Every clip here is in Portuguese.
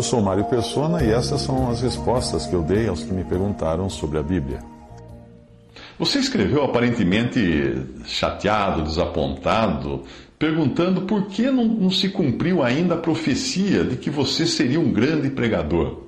Eu sou Mário Persona e essas são as respostas que eu dei aos que me perguntaram sobre a Bíblia. Você escreveu aparentemente chateado, desapontado, perguntando por que não, não, se cumpriu ainda a profecia de que você seria um grande pregador.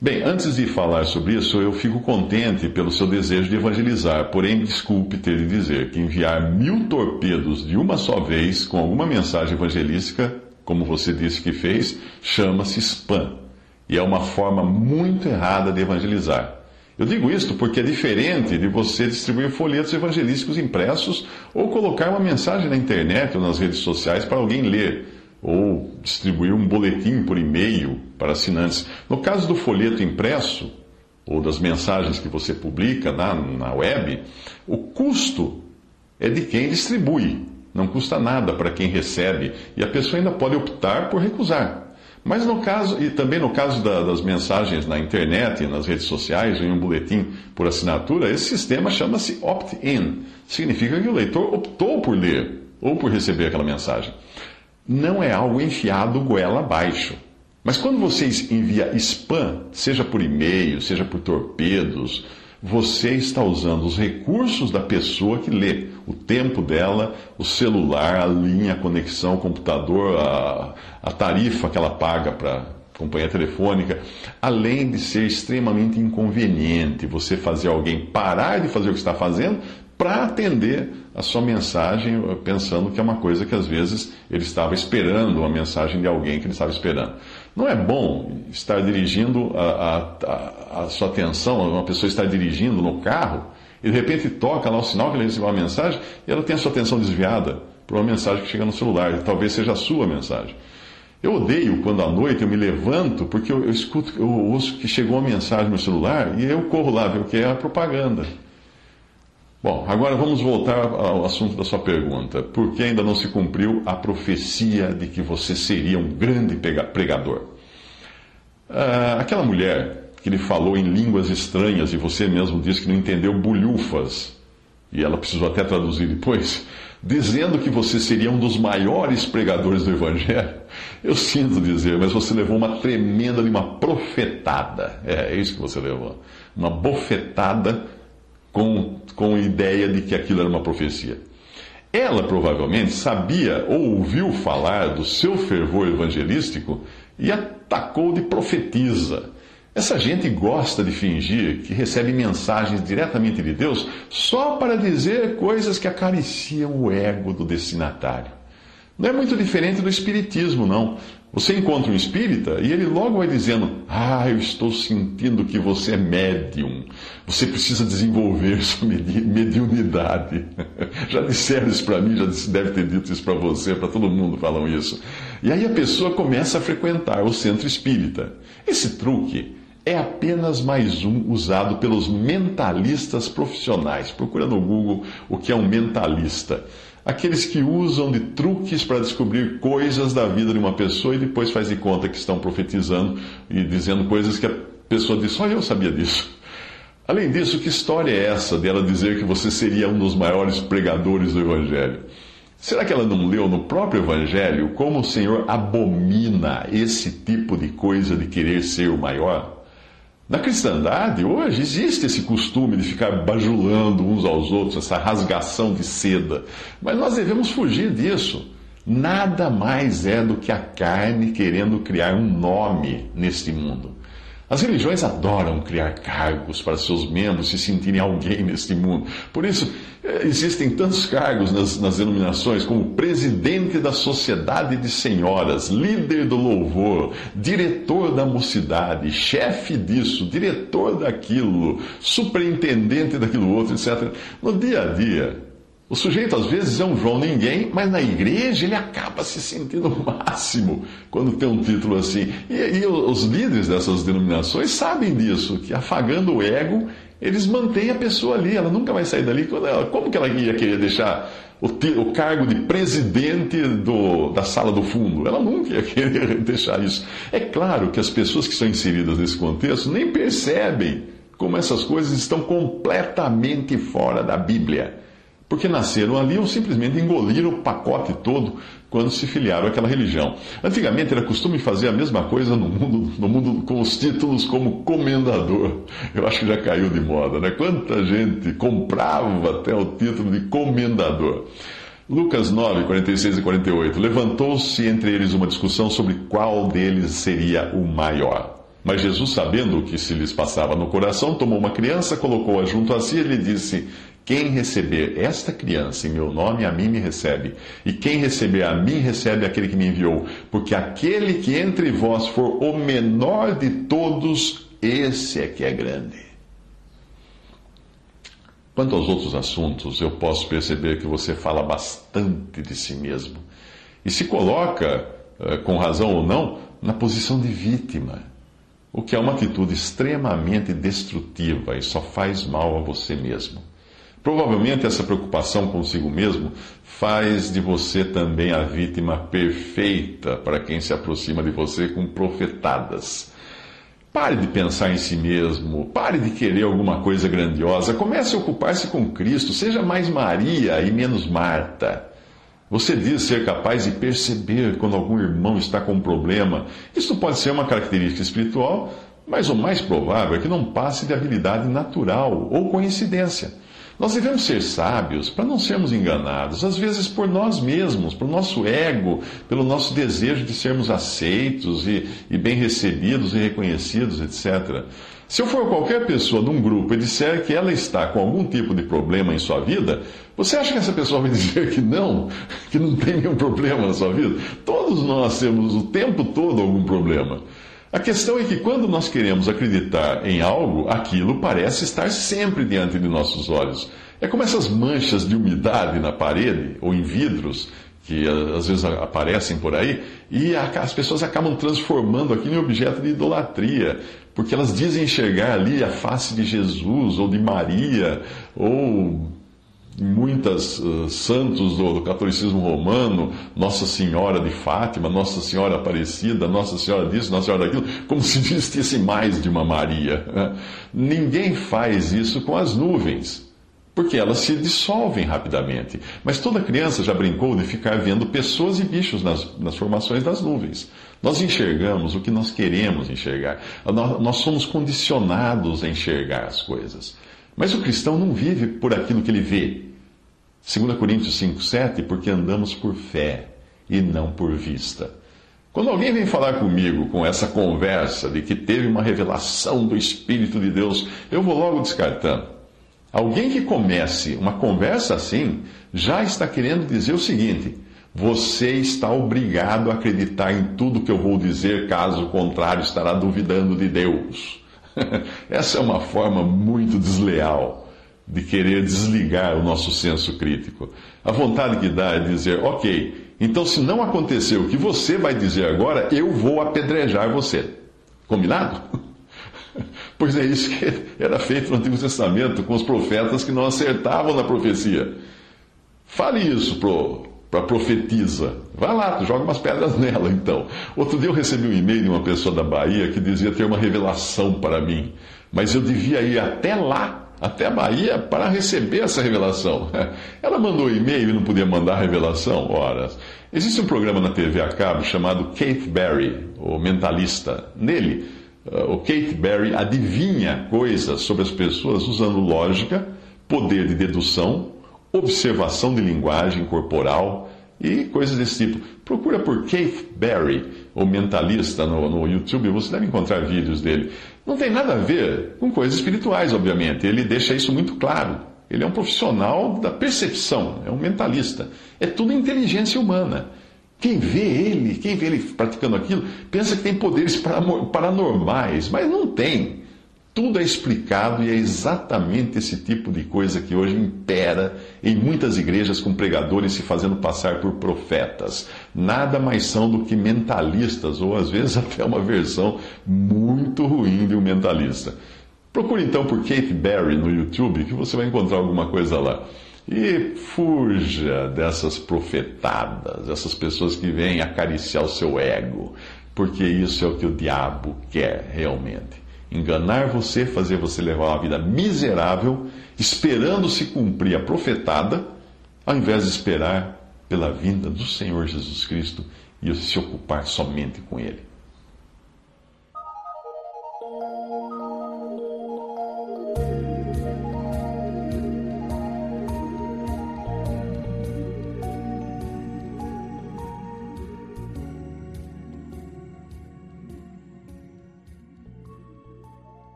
Bem, antes de falar sobre isso, eu fico contente pelo seu desejo de evangelizar, porém, desculpe ter de dizer que enviar mil torpedos de uma só vez com alguma mensagem evangelística, como você disse que fez, chama-se spam. E é uma forma muito errada de evangelizar. Eu digo isto porque é diferente de você distribuir folhetos evangelísticos impressos ou colocar uma mensagem na internet ou nas redes sociais para alguém ler, ou distribuir um boletim por e-mail para assinantes. No caso do folheto impresso, ou das mensagens que você publica na, na web, o custo é de quem distribui. Não custa nada para quem recebe e a pessoa ainda pode optar por recusar. Mas no caso, e também no caso da, das mensagens na internet, nas redes sociais, ou em um boletim por assinatura, esse sistema chama-se opt-in. Significa que o leitor optou por ler ou por receber aquela mensagem. Não é algo enfiado goela abaixo. Mas quando você envia spam, seja por e-mail, seja por torpedos, você está usando os recursos da pessoa que lê, o tempo dela, o celular, a linha, a conexão, o computador, a, a tarifa que ela paga para companhia telefônica, além de ser extremamente inconveniente você fazer alguém parar de fazer o que está fazendo para atender a sua mensagem, pensando que é uma coisa que às vezes ele estava esperando, uma mensagem de alguém que ele estava esperando. Não é bom estar dirigindo a, a, a sua atenção, uma pessoa estar dirigindo no carro e de repente toca lá o sinal que ele recebeu uma mensagem e ela tem a sua atenção desviada por uma mensagem que chega no celular, talvez seja a sua mensagem. Eu odeio quando à noite eu me levanto porque eu, eu escuto, eu ouço que chegou uma mensagem no celular e eu corro lá ver o que é a propaganda. Bom, agora vamos voltar ao assunto da sua pergunta. Por que ainda não se cumpriu a profecia de que você seria um grande pregador? Ah, aquela mulher que lhe falou em línguas estranhas e você mesmo disse que não entendeu bulhufas, e ela precisou até traduzir depois, dizendo que você seria um dos maiores pregadores do Evangelho. Eu sinto dizer, mas você levou uma tremenda uma profetada. É, é isso que você levou. Uma bofetada com, com ideia de que aquilo era uma profecia. Ela provavelmente sabia ou ouviu falar do seu fervor evangelístico e atacou de profetisa. Essa gente gosta de fingir que recebe mensagens diretamente de Deus só para dizer coisas que acariciam o ego do destinatário. Não é muito diferente do espiritismo, não. Você encontra um espírita e ele logo vai dizendo: Ah, eu estou sentindo que você é médium. Você precisa desenvolver sua mediunidade. Já disseram isso para mim, já deve ter dito isso para você, para todo mundo falam isso. E aí a pessoa começa a frequentar o centro espírita. Esse truque é apenas mais um usado pelos mentalistas profissionais. Procura no Google o que é um mentalista aqueles que usam de truques para descobrir coisas da vida de uma pessoa e depois faz de conta que estão profetizando e dizendo coisas que a pessoa diz, só eu sabia disso. Além disso, que história é essa dela dizer que você seria um dos maiores pregadores do Evangelho? Será que ela não leu no próprio Evangelho como o Senhor abomina esse tipo de coisa de querer ser o maior? Na cristandade, hoje, existe esse costume de ficar bajulando uns aos outros, essa rasgação de seda. Mas nós devemos fugir disso. Nada mais é do que a carne querendo criar um nome neste mundo. As religiões adoram criar cargos para seus membros se sentirem alguém neste mundo. Por isso, eh, existem tantos cargos nas, nas denominações como presidente da sociedade de senhoras, líder do louvor, diretor da mocidade, chefe disso, diretor daquilo, superintendente daquilo outro, etc. No dia a dia, O sujeito às vezes é um João Ninguém, mas na igreja ele acaba se sentindo o máximo quando tem um título assim. E, e os líderes dessas denominações sabem disso, que afagando o ego, eles mantêm a pessoa ali, ela nunca vai sair dali. Como que ela ia querer deixar o, o cargo de presidente do, da sala do fundo? Ela nunca ia querer deixar isso. É claro que as pessoas que são inseridas nesse contexto nem percebem como essas coisas estão completamente fora da Bíblia porque nasceram ali ou simplesmente engoliram o pacote todo quando se filiaram àquela religião. Antigamente era costume fazer a mesma coisa no mundo, no mundo com os títulos como comendador. Eu acho que já caiu de moda, né? Quanta gente comprava até o título de comendador. Lucas 9, 46 e 48. Levantou-se entre eles uma discussão sobre qual deles seria o maior. Mas Jesus, sabendo o que se lhes passava no coração, tomou uma criança, colocou-a junto a si e lhe disse: quem receber esta criança em meu nome, a mim me recebe. E quem receber a mim, recebe aquele que me enviou. Porque aquele que entre vós for o menor de todos, esse é que é grande. Quanto aos outros assuntos, eu posso perceber que você fala bastante de si mesmo. E se coloca, eh, com razão ou não, na posição de vítima. O que é uma atitude extremamente destrutiva e só faz mal a você mesmo. Provavelmente essa preocupação consigo mesmo faz de você também a vítima perfeita para quem se aproxima de você com profetadas. Pare de pensar em si mesmo, pare de querer alguma coisa grandiosa, comece a ocupar-se com Cristo, seja mais Maria e menos Marta. Você diz ser capaz de perceber quando algum irmão está com um problema. Isso pode ser uma característica espiritual, mas o mais provável é que não passe de habilidade natural ou coincidência. Nós devemos ser sábios para não sermos enganados, às vezes por nós mesmos, por nosso ego, pelo nosso desejo de sermos aceitos e, e bem recebidos e reconhecidos, etc. Se eu for qualquer pessoa de um grupo e disser que ela está com algum tipo de problema em sua vida, você acha que essa pessoa vai dizer que não, que não tem nenhum problema na sua vida? Todos nós temos o tempo todo algum problema. A questão é que quando nós queremos acreditar em algo, aquilo parece estar sempre diante de nossos olhos. É como essas manchas de umidade na parede ou em vidros que às vezes aparecem por aí e as pessoas acabam transformando aquilo em objeto de idolatria, porque elas dizem enxergar ali a face de Jesus ou de Maria ou muitas uh, santos do, do, catolicismo romano, Nossa Senhora de Fátima, Nossa Senhora Aparecida, Nossa Senhora disso, Nossa Senhora daquilo, como se existisse mais de uma Maria. Né? Ninguém faz isso com as nuvens, porque elas se dissolvem rapidamente. Mas toda criança já brincou de ficar vendo pessoas e bichos nas, nas formações das nuvens. Nós enxergamos o que nós queremos enxergar. Nós, nós somos condicionados a enxergar as coisas. Mas o cristão não vive por aquilo que ele vê. 2 Coríntios 5, 7, porque andamos por fé e não por vista. Quando alguém vem falar comigo com essa conversa de que teve uma revelação do Espírito de Deus, eu vou logo descartando. Alguém que comece uma conversa assim já está querendo dizer o seguinte: você está obrigado a acreditar em tudo que eu vou dizer, caso contrário, estará duvidando de Deus. Essa é uma forma muito desleal de querer desligar o nosso senso crítico. A vontade que dá é dizer, ok, então se não acontecer o que você vai dizer agora, eu vou apedrejar você. Combinado? Pois é isso que era feito no Antigo Testamento com os profetas que não acertavam na profecia. Fale isso pro, para profetiza. Vai lá, joga umas pedras nela então. Outro dia eu recebi um e-mail de uma pessoa da Bahia que dizia ter uma revelação para mim, mas eu devia ir até lá, até a Bahia, para receber essa revelação. Ela mandou e-mail e não podia mandar a revelação? Ora, existe um programa na TV a cabo chamado Kate Berry, o mentalista. Nele, eh, o Kate Berry adivinha coisas sobre as pessoas usando lógica, poder de dedução observação de linguagem corporal e coisas desse tipo. Procura por Keith Barry, o mentalista, no, no YouTube, você deve encontrar vídeos dele. Não tem nada a ver com coisas espirituais, obviamente. Ele deixa isso muito claro. Ele é um profissional da percepção, é um mentalista. É tudo inteligência humana. Quem vê ele, quem vê ele praticando aquilo, pensa que tem poderes paranormais, mas não tem. Tudo é explicado e é exatamente esse tipo de coisa que hoje impera em muitas igrejas com pregadores se fazendo passar por profetas. Nada mais são do que mentalistas, ou às vezes até uma versão muito ruim de um mentalista. Procure então por Kate Berry no YouTube que você vai encontrar alguma coisa lá. E fuja dessas profetadas, essas pessoas que vêm acariciar o seu ego, porque isso é o que o diabo quer realmente. Enganar você, fazer você levar uma vida miserável, esperando se cumprir a profetada, ao invés de esperar pela vinda do Senhor Jesus Cristo e se ocupar somente com Ele.